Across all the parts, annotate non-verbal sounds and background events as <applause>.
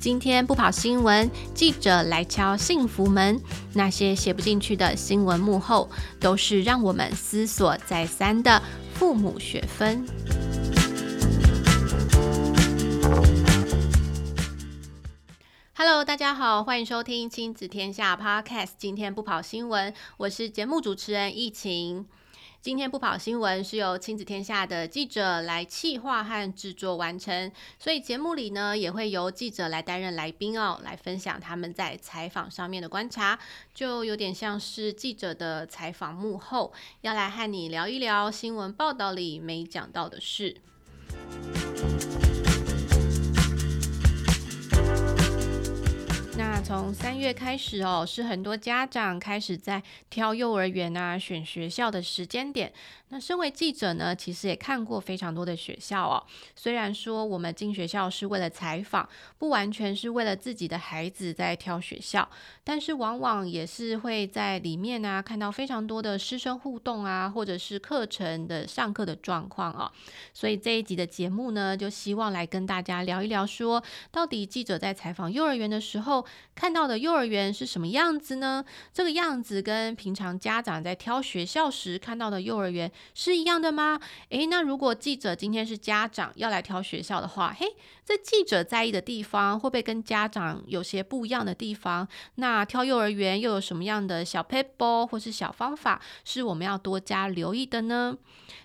今天不跑新闻，记者来敲幸福门。那些写不进去的新闻幕后，都是让我们思索再三的父母学分。Hello，大家好，欢迎收听亲子天下 Podcast。今天不跑新闻，我是节目主持人易晴。今天不跑新闻是由亲子天下的记者来企划和制作完成，所以节目里呢也会由记者来担任来宾哦，来分享他们在采访上面的观察，就有点像是记者的采访幕后，要来和你聊一聊新闻报道里没讲到的事。那从三月开始哦，是很多家长开始在挑幼儿园啊、选学校的时间点。那身为记者呢，其实也看过非常多的学校哦。虽然说我们进学校是为了采访，不完全是为了自己的孩子在挑学校，但是往往也是会在里面啊看到非常多的师生互动啊，或者是课程的上课的状况啊。所以这一集的节目呢，就希望来跟大家聊一聊，说到底记者在采访幼儿园的时候，看到的幼儿园是什么样子呢？这个样子跟平常家长在挑学校时看到的幼儿园是一样的吗？诶，那如果记者今天是家长要来挑学校的话，嘿，这记者在意的地方会不会跟家长有些不一样的地方？那挑幼儿园又有什么样的小撇步或是小方法是我们要多加留意的呢？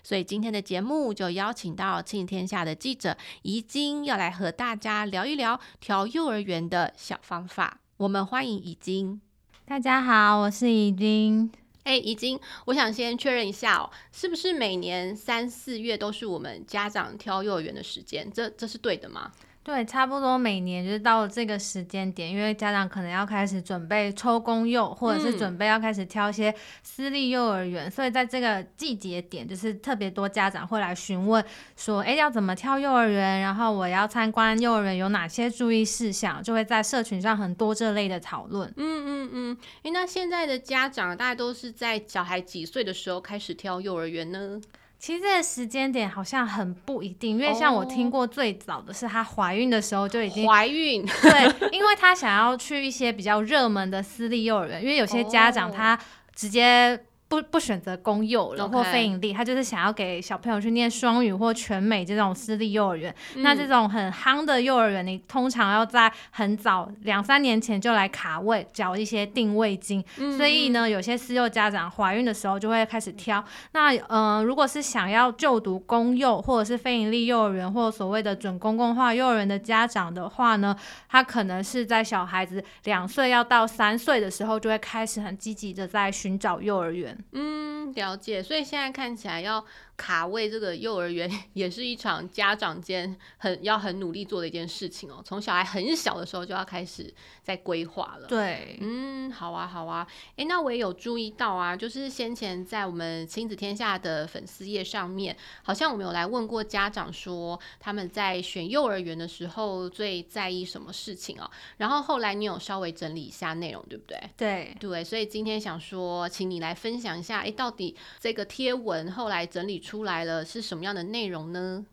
所以今天的节目就邀请到亲子天下的记者怡菁要来和大家聊一聊挑幼儿园的小方法。我们欢迎怡晶。大家好，我是怡晶。哎，怡晶，我想先确认一下哦，是不是每年三四月都是我们家长挑幼儿园的时间？这这是对的吗？对，差不多每年就是到了这个时间点，因为家长可能要开始准备抽公幼，或者是准备要开始挑一些私立幼儿园，嗯、所以在这个季节点，就是特别多家长会来询问说，哎，要怎么挑幼儿园？然后我要参观幼儿园有哪些注意事项？就会在社群上很多这类的讨论。嗯嗯嗯，哎，那现在的家长大概都是在小孩几岁的时候开始挑幼儿园呢？其实这个时间点好像很不一定，因为像我听过最早的是她怀孕的时候就已经怀孕，<laughs> 对，因为她想要去一些比较热门的私立幼儿园，因为有些家长他直接。不不选择公幼了或非盈利，他就是想要给小朋友去念双语或全美这种私立幼儿园。嗯、那这种很夯的幼儿园，你通常要在很早两三年前就来卡位，缴一些定位金。嗯、所以呢，有些私幼家长怀孕的时候就会开始挑。那嗯、呃，如果是想要就读公幼或者是非盈利幼儿园或所谓的准公共化幼儿园的家长的话呢，他可能是在小孩子两岁要到三岁的时候就会开始很积极的在寻找幼儿园。嗯，了解。所以现在看起来要卡位这个幼儿园，<laughs> 也是一场家长间很要很努力做的一件事情哦。从小孩很小的时候就要开始在规划了。对，嗯，好啊，好啊。诶，那我也有注意到啊，就是先前在我们亲子天下的粉丝页上面，好像我们有来问过家长说，他们在选幼儿园的时候最在意什么事情哦。然后后来你有稍微整理一下内容，对不对？对，对。所以今天想说，请你来分享一下，诶，到底这个贴文后来整理出。来了是什么样的内容呢？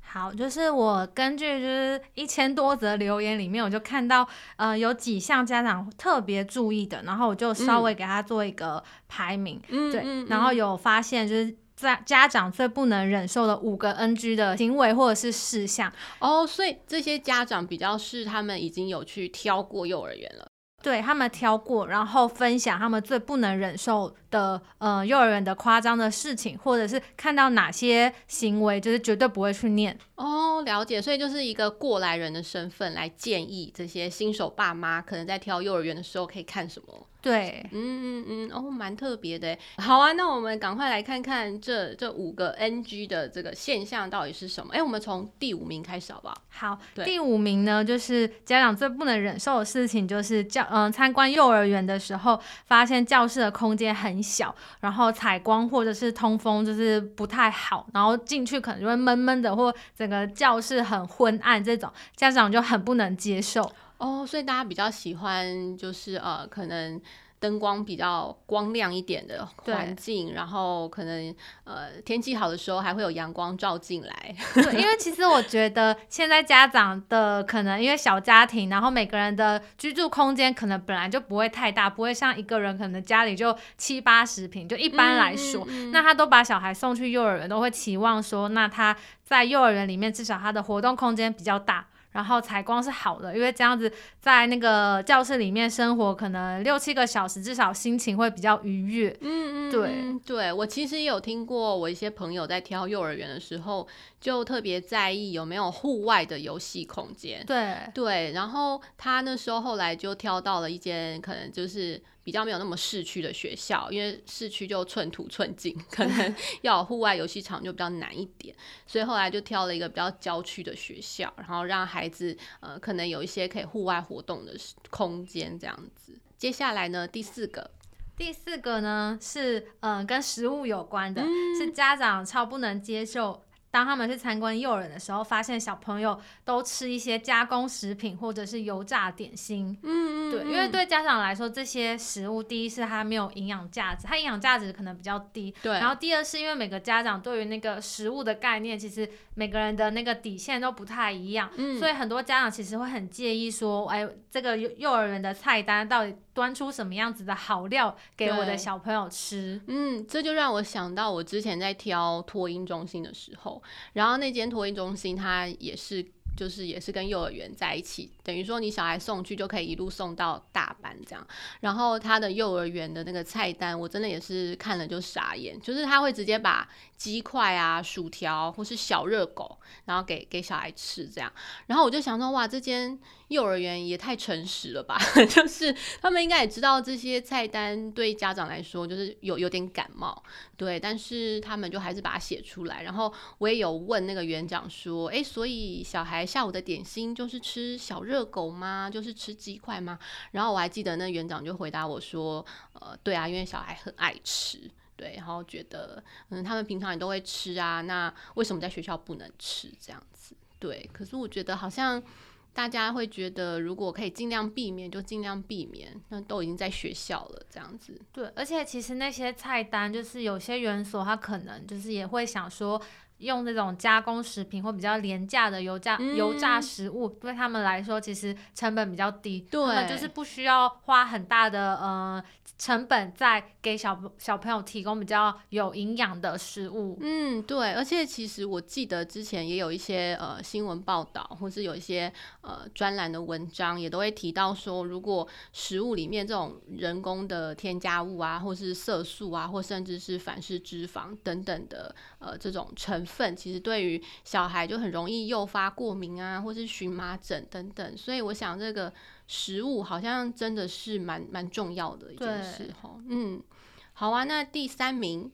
好，就是我根据就是一千多则留言里面，我就看到呃有几项家长特别注意的，然后我就稍微给他做一个排名，嗯、对，嗯嗯、然后有发现就是在家长最不能忍受的五个 NG 的行为或者是事项哦，所以这些家长比较是他们已经有去挑过幼儿园了，对，他们挑过，然后分享他们最不能忍受的呃幼儿园的夸张的事情，或者是看到哪些行为就是绝对不会去念哦，了解，所以就是一个过来人的身份来建议这些新手爸妈可能在挑幼儿园的时候可以看什么。对，嗯嗯嗯，哦，蛮特别的。好啊，那我们赶快来看看这这五个 NG 的这个现象到底是什么？哎，我们从第五名开始好不好？好，第五名呢，就是家长最不能忍受的事情，就是教嗯、呃、参观幼儿园的时候，发现教室的空间很小，然后采光或者是通风就是不太好，然后进去可能就会闷闷的，或整个教室很昏暗，这种家长就很不能接受。哦，所以大家比较喜欢就是呃，可能灯光比较光亮一点的环境，然后可能呃天气好的时候还会有阳光照进来。<laughs> 对，因为其实我觉得现在家长的可能因为小家庭，然后每个人的居住空间可能本来就不会太大，不会像一个人可能家里就七八十平，就一般来说，嗯嗯嗯、那他都把小孩送去幼儿园，都会期望说，那他在幼儿园里面至少他的活动空间比较大。然后采光是好的，因为这样子在那个教室里面生活，可能六七个小时，至少心情会比较愉悦。嗯嗯，对对，我其实也有听过，我一些朋友在挑幼儿园的时候，就特别在意有没有户外的游戏空间。对对，然后他那时候后来就挑到了一间，可能就是。比较没有那么市区的学校，因为市区就寸土寸金，<laughs> 可能 <laughs> 要有户外游戏场就比较难一点，所以后来就挑了一个比较郊区的学校，然后让孩子呃可能有一些可以户外活动的空间这样子。接下来呢，第四个，第四个呢是嗯、呃、跟食物有关的，嗯、是家长超不能接受。当他们去参观幼儿园的时候，发现小朋友都吃一些加工食品或者是油炸点心。嗯，嗯，嗯，对，因为对家长来说，这些食物第一是它没有营养价值，它营养价值可能比较低。对。然后第二是因为每个家长对于那个食物的概念，其实每个人的那个底线都不太一样。嗯。所以很多家长其实会很介意说，哎，这个幼幼儿园的菜单到底端出什么样子的好料给我的小朋友吃？嗯，这就让我想到我之前在挑托婴中心的时候。然后那间托婴中心，它也是，就是也是跟幼儿园在一起，等于说你小孩送去就可以一路送到大班这样。然后他的幼儿园的那个菜单，我真的也是看了就傻眼，就是他会直接把鸡块啊、薯条或是小热狗，然后给给小孩吃这样。然后我就想说，哇，这间。幼儿园也太诚实了吧！<laughs> 就是他们应该也知道这些菜单对家长来说就是有有点感冒，对，但是他们就还是把它写出来。然后我也有问那个园长说：“诶，所以小孩下午的点心就是吃小热狗吗？就是吃鸡块吗？”然后我还记得那园长就回答我说：“呃，对啊，因为小孩很爱吃，对，然后觉得嗯，他们平常也都会吃啊，那为什么在学校不能吃这样子？对，可是我觉得好像。”大家会觉得，如果可以尽量避免，就尽量避免。那都已经在学校了，这样子。对，而且其实那些菜单，就是有些园所，他可能就是也会想说。用那种加工食品或比较廉价的油炸、嗯、油炸食物，对他们来说其实成本比较低，对，他们就是不需要花很大的呃成本在给小小朋友提供比较有营养的食物。嗯，对，而且其实我记得之前也有一些呃新闻报道，或是有一些呃专栏的文章，也都会提到说，如果食物里面这种人工的添加物啊，或是色素啊，或甚至是反式脂肪等等的呃这种成分。其实对于小孩就很容易诱发过敏啊，或是荨麻疹等等，所以我想这个食物好像真的是蛮蛮重要的一件事哈。嗯，好啊，那第三名，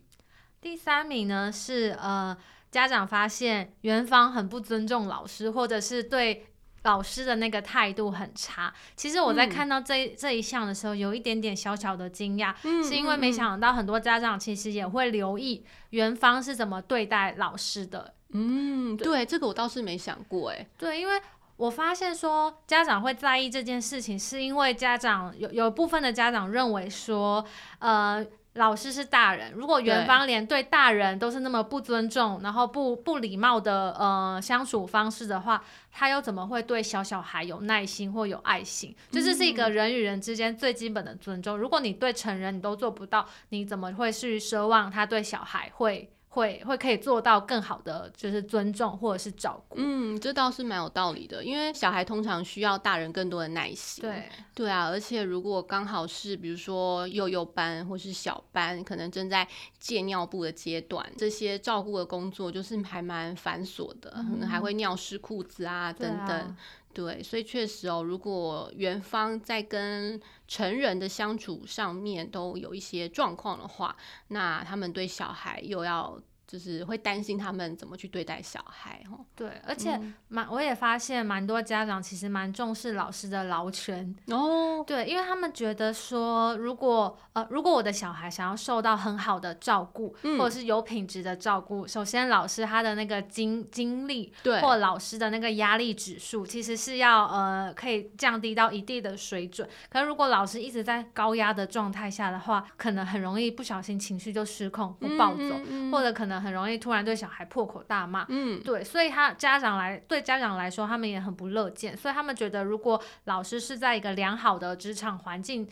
第三名呢是呃家长发现园方很不尊重老师，或者是对。老师的那个态度很差。其实我在看到这、嗯、这一项的时候，有一点点小小的惊讶，嗯、是因为没想到很多家长其实也会留意园方是怎么对待老师的。嗯，对，对，这个我倒是没想过，哎，对，因为我发现说家长会在意这件事情，是因为家长有有部分的家长认为说，呃。老师是大人，如果园方连对大人都是那么不尊重，然后不不礼貌的呃相处方式的话，他又怎么会对小小孩有耐心或有爱心？就这是一个人与人之间最基本的尊重。嗯、如果你对成人你都做不到，你怎么会去奢望他对小孩会？会会可以做到更好的，就是尊重或者是照顾。嗯，这倒是蛮有道理的，因为小孩通常需要大人更多的耐心。对对啊，而且如果刚好是比如说幼幼班或是小班，可能正在戒尿布的阶段，这些照顾的工作就是还蛮繁琐的，嗯、可能还会尿湿裤子啊等等。啊。对，所以确实哦，如果元芳在跟成人的相处上面都有一些状况的话，那他们对小孩又要就是会担心他们怎么去对待小孩哦。对，而且蛮我也发现蛮多家长其实蛮重视老师的劳权哦。对，因为他们觉得说，如果呃如果我的小孩想要受到很好的照顾，嗯、或者是有品质的照顾，首先老师他的那个精精力，对，或老师的那个压力指数，其实是要呃可以降低到一定的水准。可是如果老师一直在高压的状态下的话，可能很容易不小心情绪就失控不暴走，或者可能。很容易突然对小孩破口大骂，嗯，对，所以他家长来对家长来说，他们也很不乐见，所以他们觉得，如果老师是在一个良好的职场环境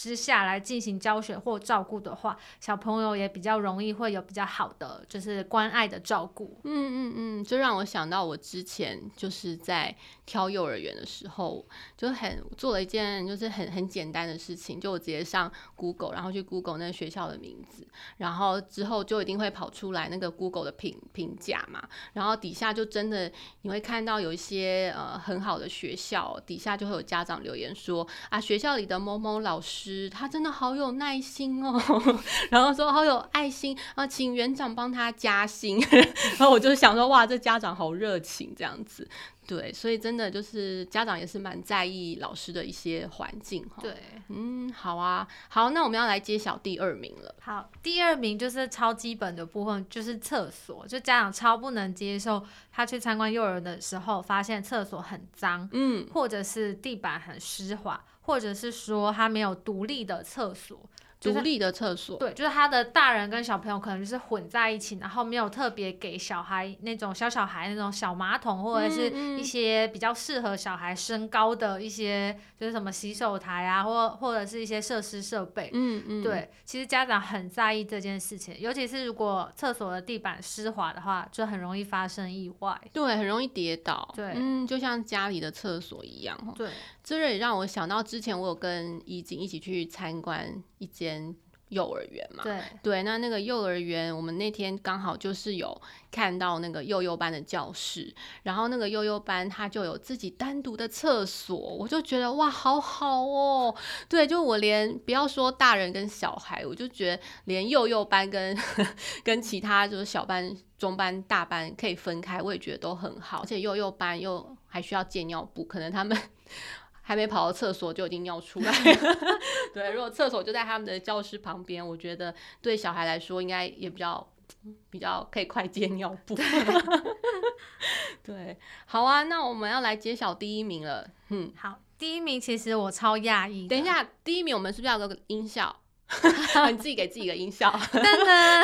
之下来进行教学或照顾的话，小朋友也比较容易会有比较好的就是关爱的照顾。嗯嗯嗯，就让我想到我之前就是在挑幼儿园的时候，就很做了一件就是很很简单的事情，就我直接上 Google，然后去 Google 那个学校的名字，然后之后就一定会跑出来那个 Google 的评评价嘛，然后底下就真的你会看到有一些呃很好的学校，底下就会有家长留言说啊，学校里的某某老师。他真的好有耐心哦，<laughs> 然后说好有爱心啊，请园长帮他加薪，<laughs> 然后我就想说哇，这家长好热情这样子。对，所以真的就是家长也是蛮在意老师的一些环境哈。对，嗯，好啊，好，那我们要来揭晓第二名了。好，第二名就是超基本的部分，就是厕所，就家长超不能接受他去参观幼儿园的时候，发现厕所很脏，嗯，或者是地板很湿滑，或者是说他没有独立的厕所。独立的厕所，对，就是他的大人跟小朋友可能就是混在一起，然后没有特别给小孩那种小小孩那种小马桶，或者是一些比较适合小孩身高的一些，就是什么洗手台啊，或或者是一些设施设备。嗯嗯，对，其实家长很在意这件事情，尤其是如果厕所的地板湿滑的话，就很容易发生意外。对，很容易跌倒。对，嗯，就像家里的厕所一样。对。这也让我想到之前我有跟怡景一起去参观一间幼儿园嘛，对对，那那个幼儿园，我们那天刚好就是有看到那个幼幼班的教室，然后那个幼幼班它就有自己单独的厕所，我就觉得哇，好好哦，对，就我连不要说大人跟小孩，我就觉得连幼幼班跟 <laughs> 跟其他就是小班、中班、大班可以分开，我也觉得都很好，而且幼幼班又还需要借尿布，可能他们。还没跑到厕所就已经尿出来 <laughs> 了，对，如果厕所就在他们的教室旁边，我觉得对小孩来说应该也比较比较可以快接尿布。<laughs> 对，好啊，那我们要来揭晓第一名了。嗯，好，第一名其实我超讶异。等一下，第一名我们是不是要有个音效？<laughs> 你自己给自己个音效。真的。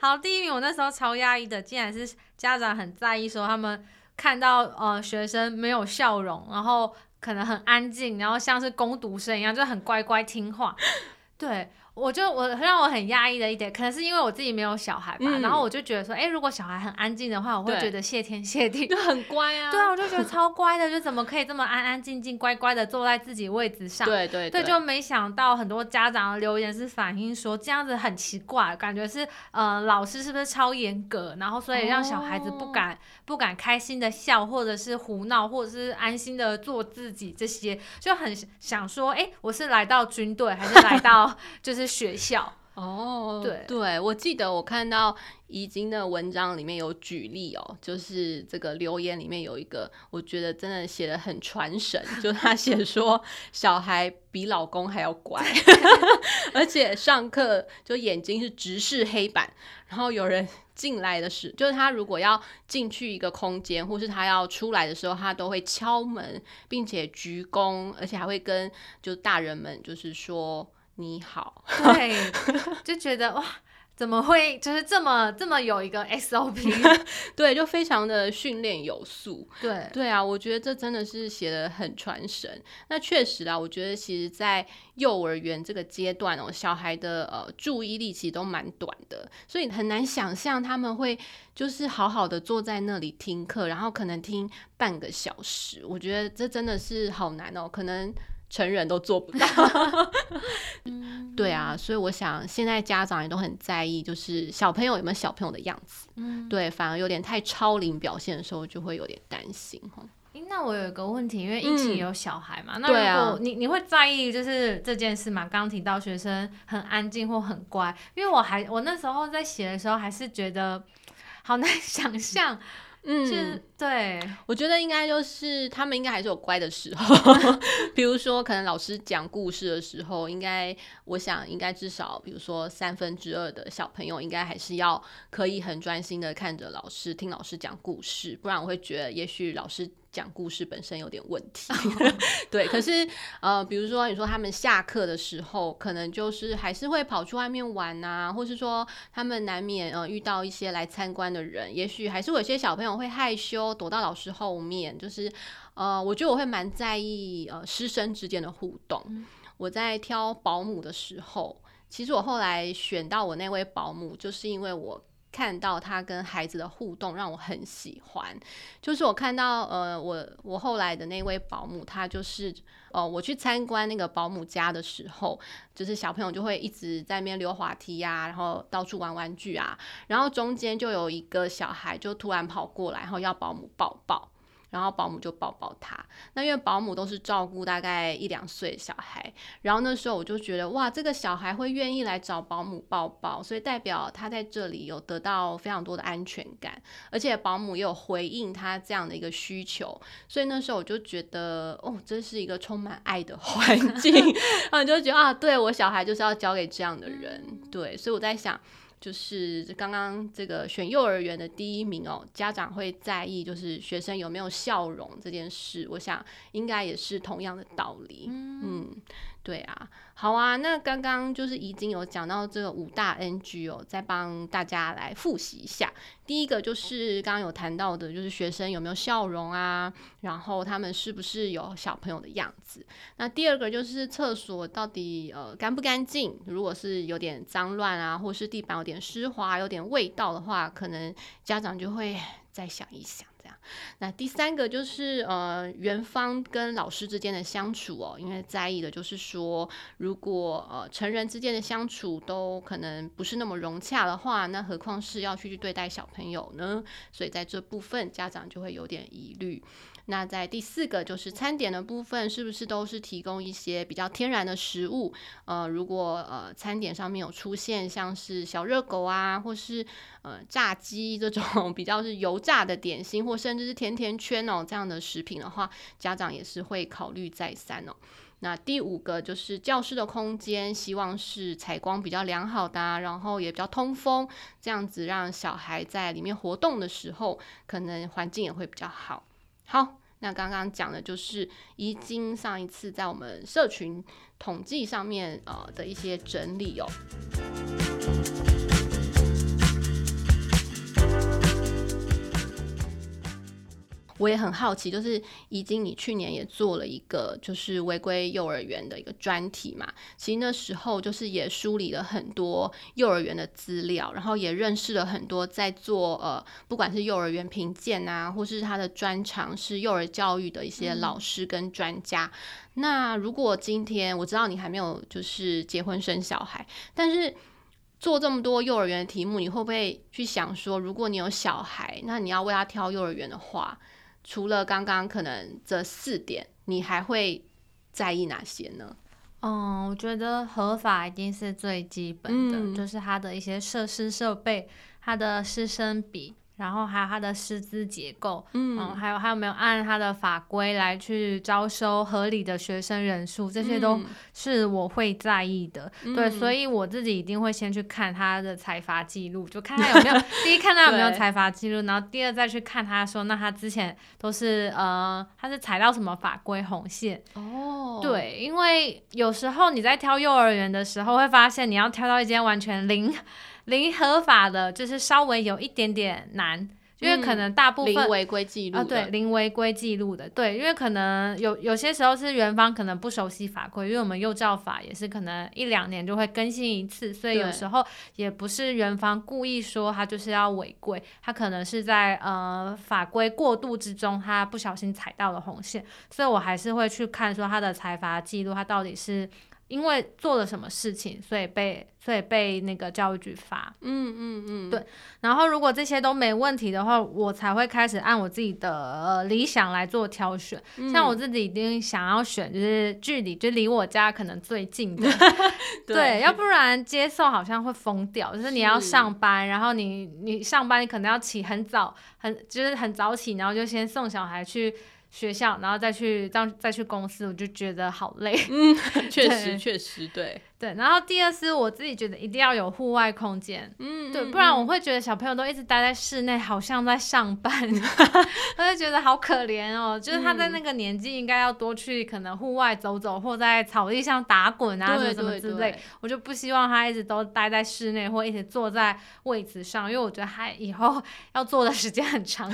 好，第一名我那时候超讶异的，竟然是家长很在意，说他们看到呃学生没有笑容，然后。可能很安静，然后像是攻读生一样，就很乖乖听话，<laughs> 对。我就我让我很压抑的一点，可能是因为我自己没有小孩吧，嗯、然后我就觉得说，哎、欸，如果小孩很安静的话，我会觉得谢天谢地，就很乖啊。对啊，我就觉得超乖的，就怎么可以这么安安静静、乖乖的坐在自己位置上？对对对，对，就没想到很多家长的留言是反映说这样子很奇怪，感觉是呃老师是不是超严格，然后所以让小孩子不敢、哦、不敢开心的笑，或者是胡闹，或者是安心的做自己，这些就很想说，哎、欸，我是来到军队还是来到 <laughs> 就是。学校。哦，对。对，我记得我看到怡经的文章里面有举例哦，就是这个留言里面有一个，我觉得真的写的很传神，就他写说小孩比老公还要乖，<laughs> 而且上课就眼睛是直视黑板，然后有人进来的时候，就是他如果要进去一个空间，或是他要出来的时候，他都会敲门，并且鞠躬，而且还会跟就大人们就是说。你好，对，就觉得哇，怎么会就是这么这么有一个 SOP？<laughs> 对，就非常的训练有素。对，对啊，我觉得这真的是写的很传神。那确实啊，我觉得其实，在幼儿园这个阶段哦，小孩的呃注意力其实都蛮短的，所以很难想象他们会就是好好的坐在那里听课，然后可能听半个小时。我觉得这真的是好难哦，可能。成人都做不到，<laughs> 对啊，所以我想现在家长也都很在意，就是小朋友有没有小朋友的样子，嗯，对，反而有点太超龄表现的时候，就会有点担心那我有一个问题，因为一起有小孩嘛，嗯、那如果你、啊、你会在意就是这件事嘛？刚刚提到学生很安静或很乖，因为我还我那时候在写的时候还是觉得好难想象。嗯，对，我觉得应该就是他们应该还是有乖的时候，<laughs> 比如说可能老师讲故事的时候，应该我想应该至少比如说三分之二的小朋友应该还是要可以很专心的看着老师听老师讲故事，不然我会觉得也许老师。讲故事本身有点问题，<laughs> 对。可是呃，比如说你说他们下课的时候，可能就是还是会跑去外面玩啊，或是说他们难免呃遇到一些来参观的人，也许还是有些小朋友会害羞，躲到老师后面。就是呃，我觉得我会蛮在意呃师生之间的互动。我在挑保姆的时候，其实我后来选到我那位保姆，就是因为我。看到他跟孩子的互动，让我很喜欢。就是我看到，呃，我我后来的那位保姆，他就是，呃，我去参观那个保姆家的时候，就是小朋友就会一直在那边溜滑梯呀、啊，然后到处玩玩具啊，然后中间就有一个小孩就突然跑过来，然后要保姆抱抱。然后保姆就抱抱他，那因为保姆都是照顾大概一两岁的小孩，然后那时候我就觉得哇，这个小孩会愿意来找保姆抱抱，所以代表他在这里有得到非常多的安全感，而且保姆也有回应他这样的一个需求，所以那时候我就觉得哦，这是一个充满爱的环境，<laughs> 然后你就觉得啊，对，我小孩就是要交给这样的人，对，所以我在想。就是刚刚这个选幼儿园的第一名哦，家长会在意就是学生有没有笑容这件事，我想应该也是同样的道理。嗯，嗯，对啊，好啊，那刚刚就是已经有讲到这个五大 NG 哦，再帮大家来复习一下。第一个就是刚刚有谈到的，就是学生有没有笑容啊，然后他们是不是有小朋友的样子。那第二个就是厕所到底呃干不干净？如果是有点脏乱啊，或是地板有点湿滑、有点味道的话，可能家长就会再想一想。那第三个就是呃，园方跟老师之间的相处哦，因为在意的就是说，如果呃成人之间的相处都可能不是那么融洽的话，那何况是要去去对待小朋友呢？所以在这部分，家长就会有点疑虑。那在第四个就是餐点的部分，是不是都是提供一些比较天然的食物？呃，如果呃餐点上面有出现像是小热狗啊，或是呃炸鸡这种 <laughs> 比较是油炸的点心，或甚至是甜甜圈哦这样的食品的话，家长也是会考虑再三哦。那第五个就是教室的空间，希望是采光比较良好的，然后也比较通风，这样子让小孩在里面活动的时候，可能环境也会比较好。好，那刚刚讲的就是已经上一次在我们社群统计上面呃的一些整理哦。我也很好奇，就是已经你去年也做了一个就是违规幼儿园的一个专题嘛，其实那时候就是也梳理了很多幼儿园的资料，然后也认识了很多在做呃不管是幼儿园评鉴啊，或是他的专长是幼儿教育的一些老师跟专家。嗯。那如果今天我知道你还没有就是结婚生小孩，但是做这么多幼儿园的题目，你会不会去想说，如果你有小孩，那你要为他挑幼儿园的话？除了刚刚可能这四点，你还会在意哪些呢？嗯，我觉得合法一定是最基本的，嗯、就是它的一些设施设备，它的师生比。然后还有他的师资结构，嗯，嗯，还有还有没有按他的法规来去招收合理的学生人数，这些都是我会在意的。嗯、对，所以我自己一定会先去看他的财阀记录，就看他有没有 <laughs> 第一看他有没有财阀记录，然后第二再去看他说，那他之前都是呃，他是踩到什么法规红线？哦，对，因为有时候你在挑幼儿园的时候，会发现你要挑到一间完全零。零合法的，就是稍微有一点点难，因为可能大部分、嗯、零违规记录啊，对，零违规记录的，对，因为可能有有些时候是园方可能不熟悉法规，因为我们幼教法也是可能一两年就会更新一次，所以有时候也不是园方故意说他就是要违规，他可能是在呃法规过渡之中，他不小心踩到了红线，所以我还是会去看说他的裁罚记录，他到底是。因为做了什么事情，所以被所以被那个教育局罚。嗯嗯嗯，对。然后如果这些都没问题的话，我才会开始按我自己的理想来做挑选。嗯、像我自己一定想要选，就是距离就离我家可能最近的。<laughs> 对，对，要不然接送好像会疯掉。就是你要上班，然后你你上班你可能要起很早，很就是很早起，然后就先送小孩去。学校，然后再去当再去公司，我就觉得好累。<laughs> 嗯，<laughs> 确实确实对。对，然后第二是我自己觉得一定要有户外空间，嗯，对，不然我会觉得小朋友都一直待在室内，好像在上班，<laughs> 我就觉得好可怜哦。就是他在那个年纪应该要多去可能户外走走，或在草地上打滚啊，什么之类。我就不希望他一直都待在室内，或一直坐在位子上，因为我觉得他以后要坐的时间很长，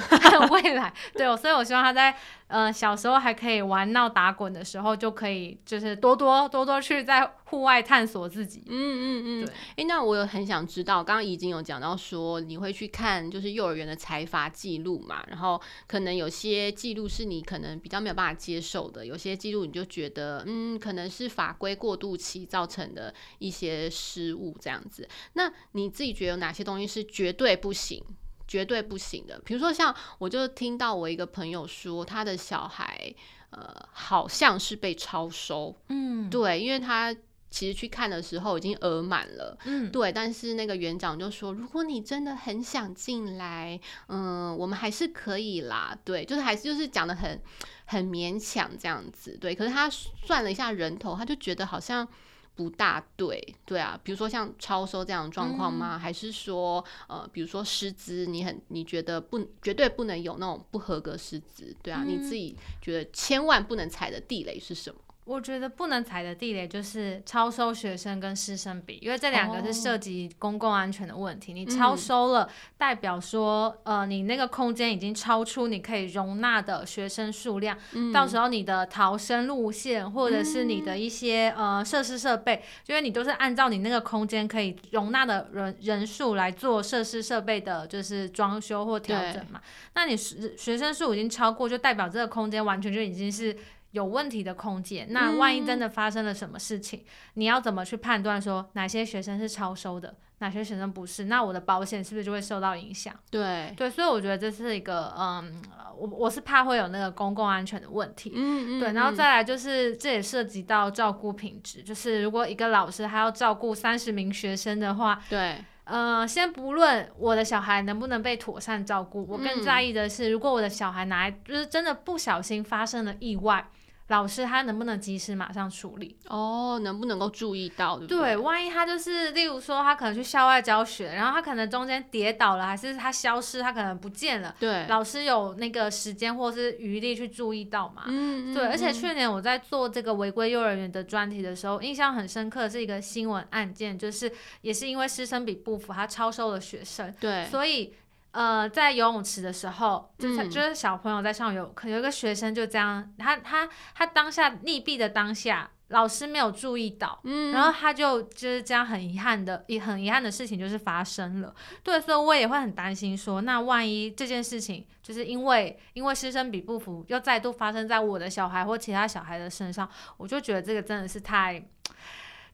未来对哦，所以我希望他在呃小时候还可以玩闹打滚的时候，就可以就是多多多多去在户外。探索自己，嗯嗯嗯，对，哎、欸，那我有很想知道，刚刚已经有讲到说你会去看就是幼儿园的财阀记录嘛，然后可能有些记录是你可能比较没有办法接受的，有些记录你就觉得嗯，可能是法规过渡期造成的一些失误这样子。那你自己觉得有哪些东西是绝对不行、绝对不行的？比如说像我就听到我一个朋友说，他的小孩呃好像是被超收，嗯，对，因为他。其实去看的时候已经额满了，嗯，对，但是那个园长就说，如果你真的很想进来，嗯，我们还是可以啦，对，就是还是就是讲的很很勉强这样子，对。可是他算了一下人头，他就觉得好像不大对，对啊，比如说像超收这样的状况吗？嗯、还是说，呃，比如说师资，你很你觉得不绝对不能有那种不合格师资，对啊，嗯、你自己觉得千万不能踩的地雷是什么？我觉得不能踩的地雷就是超收学生跟师生比，因为这两个是涉及公共安全的问题。Oh. 你超收了，代表说，呃，你那个空间已经超出你可以容纳的学生数量，嗯，到时候你的逃生路线或者是你的一些呃设施设备，因为你都是按照你那个空间可以容纳的人人数来做设施设备的，就是装修或调整嘛。那你学学生数已经超过，就代表这个空间完全就已经是。有问题的空间，那万一真的发生了什么事情，嗯、你要怎么去判断说哪些学生是超收的，哪些学生不是？那我的保险是不是就会受到影响？对对，所以我觉得这是一个，嗯，我我是怕会有那个公共安全的问题。嗯嗯。对，然后再来就是这也涉及到照顾品质，就是如果一个老师还要照顾三十名学生的话，对，呃，先不论我的小孩能不能被妥善照顾，我更在意的是，如果我的小孩哪来就是真的不小心发生了意外。老师他能不能及时马上处理？哦，能不能够注意到，对不对？对，万一他就是，例如说他可能去校外教学，然后他可能中间跌倒了，还是他消失，他可能不见了。对，老师有那个时间或是余力去注意到嘛？嗯，对。而且去年我在做这个违规幼儿园的专题的时候，印象很深刻是一个新闻案件，就是也是因为师生比不符，他超收了学生。对，所以。呃，在游泳池的时候，就是就是小朋友在上游，可、嗯、有一个学生就这样，他他他当下溺毙的当下，老师没有注意到，嗯，然后他就就是这样很遗憾的，也很遗憾的事情就是发生了。对，所以我也会很担心说，那万一这件事情就是因为因为师生比不符，又再度发生在我的小孩或其他小孩的身上，我就觉得这个真的是太。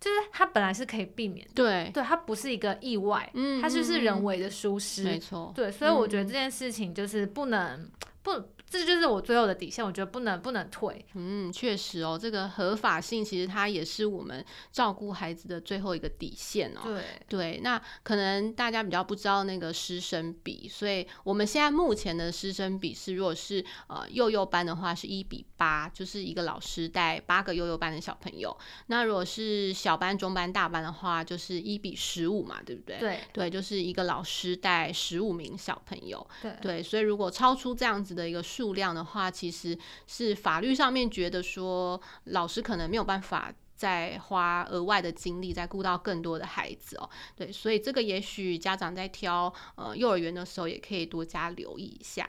就是它本来是可以避免的，对，对，它不是一个意外，嗯，它就是人为的疏失，没错，对，所以我觉得这件事情就是不能、嗯、不。这就是我最后的底线，我觉得不能不能退。嗯，确实哦，这个合法性其实它也是我们照顾孩子的最后一个底线哦。对对，那可能大家比较不知道那个师生比，所以我们现在目前的师生比是，如果是呃幼幼班的话是一比八，就是一个老师带八个幼幼班的小朋友。那如果是小班、中班、大班的话，就是一比十五嘛，对不对？对对，就是一个老师带十五名小朋友。对对，所以如果超出这样子的一个。数量的话，其实是法律上面觉得说，老师可能没有办法再花额外的精力，再顾到更多的孩子哦。对，所以这个也许家长在挑呃幼儿园的时候，也可以多加留意一下。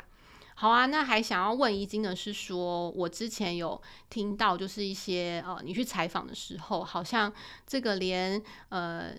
好啊，那还想要问怡菁的是说，我之前有听到，就是一些呃，你去采访的时候，好像这个连呃。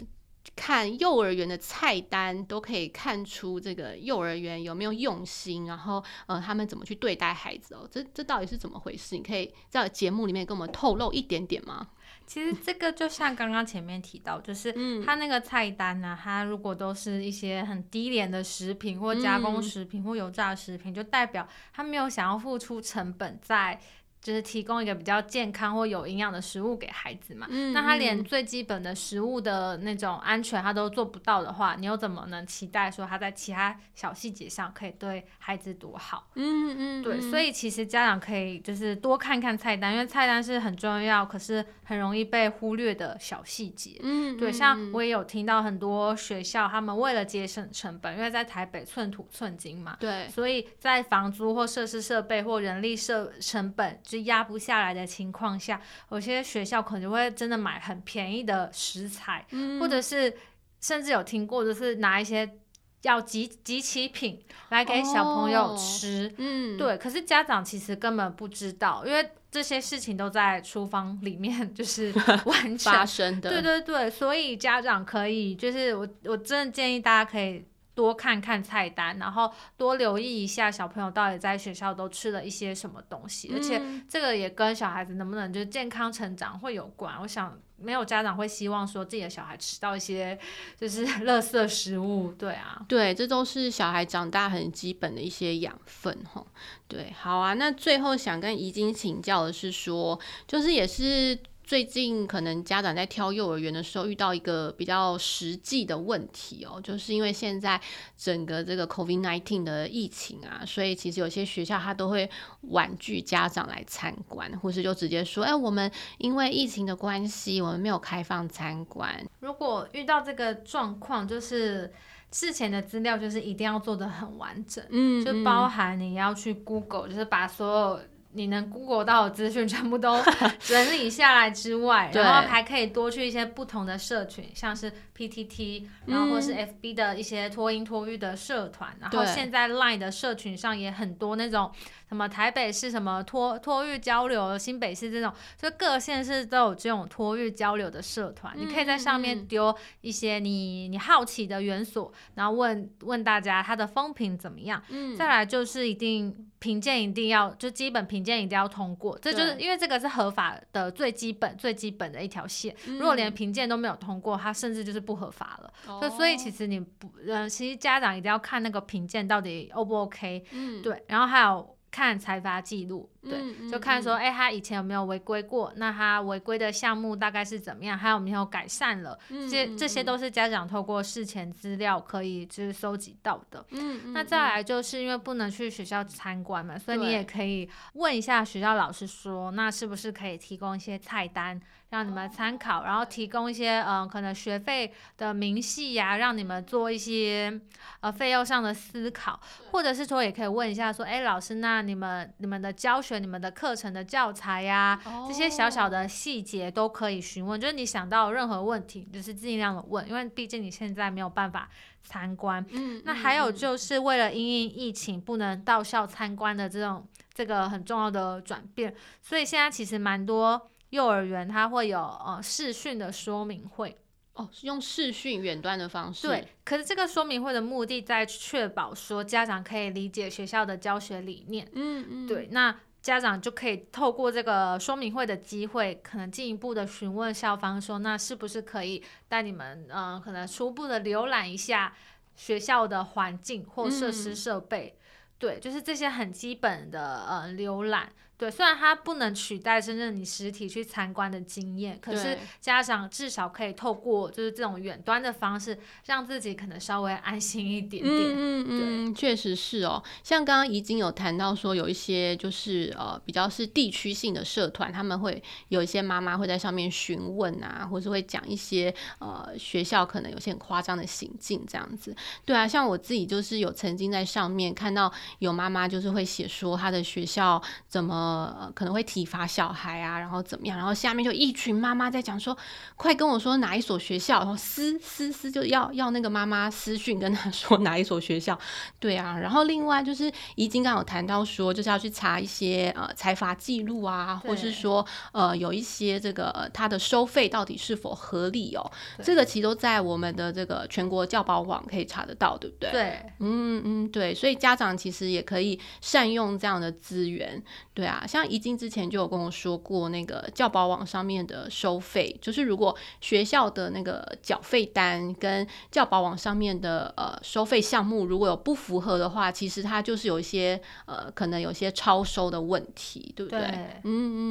看幼儿园的菜单，都可以看出这个幼儿园有没有用心，然后呃，他们怎么去对待孩子哦？这这到底是怎么回事？你可以在节目里面跟我们透露一点点吗？<laughs> 其实这个就像刚刚前面提到，就是他那个菜单呢、啊，它如果都是一些很低廉的食品或加工食品或油炸食品，就代表他没有想要付出成本在。就是提供一个比较健康或有营养的食物给孩子嘛，嗯、那他连最基本的食物的那种安全他都做不到的话，你又怎么能期待说他在其他小细节上可以对孩子多好？嗯嗯，对，所以其实家长可以就是多看看菜单，因为菜单是很重要，可是很容易被忽略的小细节。嗯，对，像我也有听到很多学校他们为了节省成本，因为在台北寸土寸金嘛，对，所以在房租或设施设备或人力设成本。是压不下来的情况下，有些学校可能会真的买很便宜的食材，嗯、或者是甚至有听过，就是拿一些要集集齐品来给小朋友吃。哦、嗯，<laughs> 对。可是家长其实根本不知道，因为这些事情都在厨房里面就是 <laughs> 完全发生的。对对对，所以家长可以就是我我真的建议大家可以。多看看菜单，然后多留意一下小朋友到底在学校都吃了一些什么东西，嗯、而且这个也跟小孩子能不能就是健康成长会有关。我想没有家长会希望说自己的小孩吃到一些就是 <laughs> 垃圾食物，对啊，对，这都是小孩长大很基本的一些养分哈。对，好啊，那最后想跟怡菁请教的是说，就是也是。最近可能家长在挑幼儿园的时候遇到一个比较实际的问题哦，就是因为现在整个这个 COVID-19 的疫情啊，所以其实有些学校他都会婉拒家长来参观，或是就直接说，哎，我们因为疫情的关系，我们没有开放参观。如果遇到这个状况，就是事前的资料就是一定要做的很完整，嗯，就包含你要去 Google，就是把所有。你能 Google 到的资讯 <laughs> 全部都 <laughs> 整理下来之外，然后还可以多去一些不同的社群，像是 PTT，然后或是 FB 的一些脱音脱育的社团，然后现在 Line 的社群上也很多那种。什么台北市什么托托育交流，新北市这种，就各县市都有这种托育交流的社团，嗯、你可以在上面丢一些你你好奇的元素，然后问问大家它的风评怎么样。嗯、再来就是一定评鉴一定要就基本评鉴一定要通过，这就是因为这个是合法的最基本最基本的一条线。嗯、如果连评鉴都没有通过，它甚至就是不合法了。就、哦、所以其实你不呃，其实家长一定要看那个评鉴到底 O 不 OK。嗯，对，然后还有。看财阀记录，对，嗯嗯、就看说，哎、欸，他以前有没有违规过？那他违规的项目大概是怎么样？还有没有改善了？这这些都是家长透过事前资料可以就是收集到的。那再来就是因为不能去学校参观嘛，所以你也可以问一下学校老师说，那是不是可以提供一些菜单？让你们参考，然后提供一些嗯、呃，可能学费的明细呀，让你们做一些呃费用上的思考，或者是说也可以问一下说，哎，老师，那你们你们的教学、你们的课程的教材呀，这些小小的细节都可以询问，就是你想到任何问题，就是尽量的问，因为毕竟你现在没有办法参观。嗯，那还有就是为了因应疫情不能到校参观的这种这个很重要的转变，所以现在其实蛮多。幼儿园它会有呃视讯的说明会哦，是用视讯远端的方式。对，可是这个说明会的目的在确保说家长可以理解学校的教学理念。嗯嗯。对，那家长就可以透过这个说明会的机会，可能进一步的询问校方说，那是不是可以带你们嗯、呃，可能初步的浏览一下学校的环境或设施设备。嗯、对，就是这些很基本的呃浏览。对，虽然它不能取代真正你实体去参观的经验，可是家长至少可以透过就是这种远端的方式，让自己可能稍微安心一点点。嗯嗯，嗯，确实是哦。像刚刚已经有谈到说，有一些就是呃比较是地区性的社团，他们会有一些妈妈会在上面询问啊，或是会讲一些呃学校可能有些很夸张的行径这样子。对啊，像我自己就是有曾经在上面看到有妈妈就是会写说她的学校怎么。呃可能会体罚小孩啊，然后怎么样？然后下面就一群妈妈在讲说，快跟我说哪一所学校，然后私私私就要要那个妈妈私讯跟他说哪一所学校，对啊。然后另外就是怡菁刚刚有谈到说，就是要去查一些呃财阀记录啊，或是说呃有一些这个他的收费到底是否合理哦，这个其实都在我们的这个全国教保网可以查得到，对不对？对，嗯嗯对，所以家长其实也可以善用这样的资源。对啊，像怡静之前就有跟我说过，那个教保网上面的收费，就是如果学校的那个缴费单跟教保网上面的呃收费项目如果有不符合的话，其实它就是有一些呃可能有些超收的问题，对不对？对嗯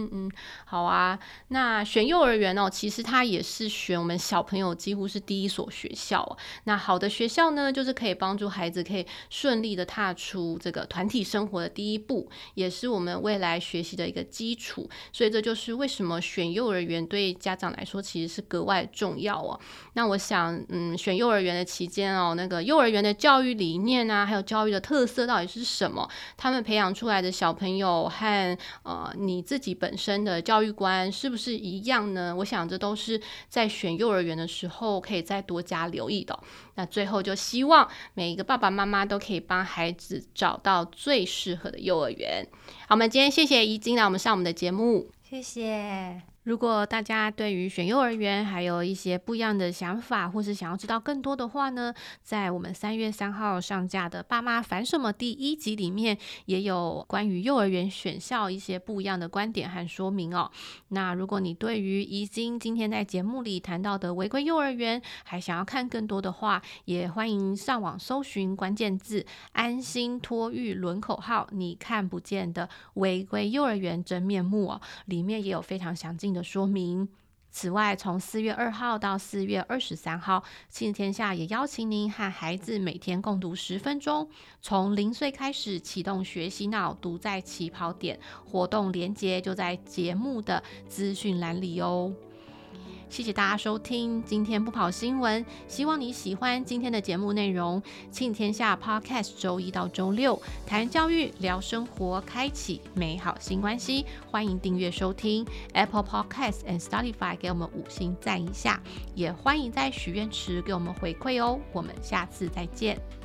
嗯嗯，好啊。那选幼儿园哦，其实它也是选我们小朋友几乎是第一所学校。那好的学校呢，就是可以帮助孩子可以顺利的踏出这个团体生活的第一步，也是我们未来来学习的一个基础，所以这就是为什么选幼儿园对家长来说其实是格外重要哦。那我想，嗯，选幼儿园的期间哦，那个幼儿园的教育理念啊，还有教育的特色到底是什么？他们培养出来的小朋友和呃你自己本身的教育观是不是一样呢？我想这都是在选幼儿园的时候可以再多加留意的。那最后就希望每一个爸爸妈妈都可以帮孩子找到最适合的幼儿园。好，我们今天谢谢怡晶来我们上我们的节目，谢谢。如果大家对于选幼儿园还有一些不一样的想法，或是想要知道更多的话呢，在我们三月三号上架的《爸妈烦什么》第一集里面，也有关于幼儿园选校一些不一样的观点和说明哦。那如果你对于怡菁今天在节目里谈到的违规幼儿园还想要看更多的话，也欢迎上网搜寻关键字“安心托育轮口号”，你看不见的违规幼儿园真面目哦，里面也有非常详尽的说明。此外，从四月二号到四月二十三号，亲子天下也邀请您和孩子每天共读十分钟，从零岁开始启动学习脑，读在起跑点。活动连接就在节目的资讯栏里哦。谢谢大家收听今天不跑新闻，希望你喜欢今天的节目内容。庆天下 Podcast 周一到周六谈教育、聊生活，开启美好新关系。欢迎订阅收听 Apple Podcasts and Spotify，给我们五星赞一下，也欢迎在许愿池给我们回馈哦。我们下次再见。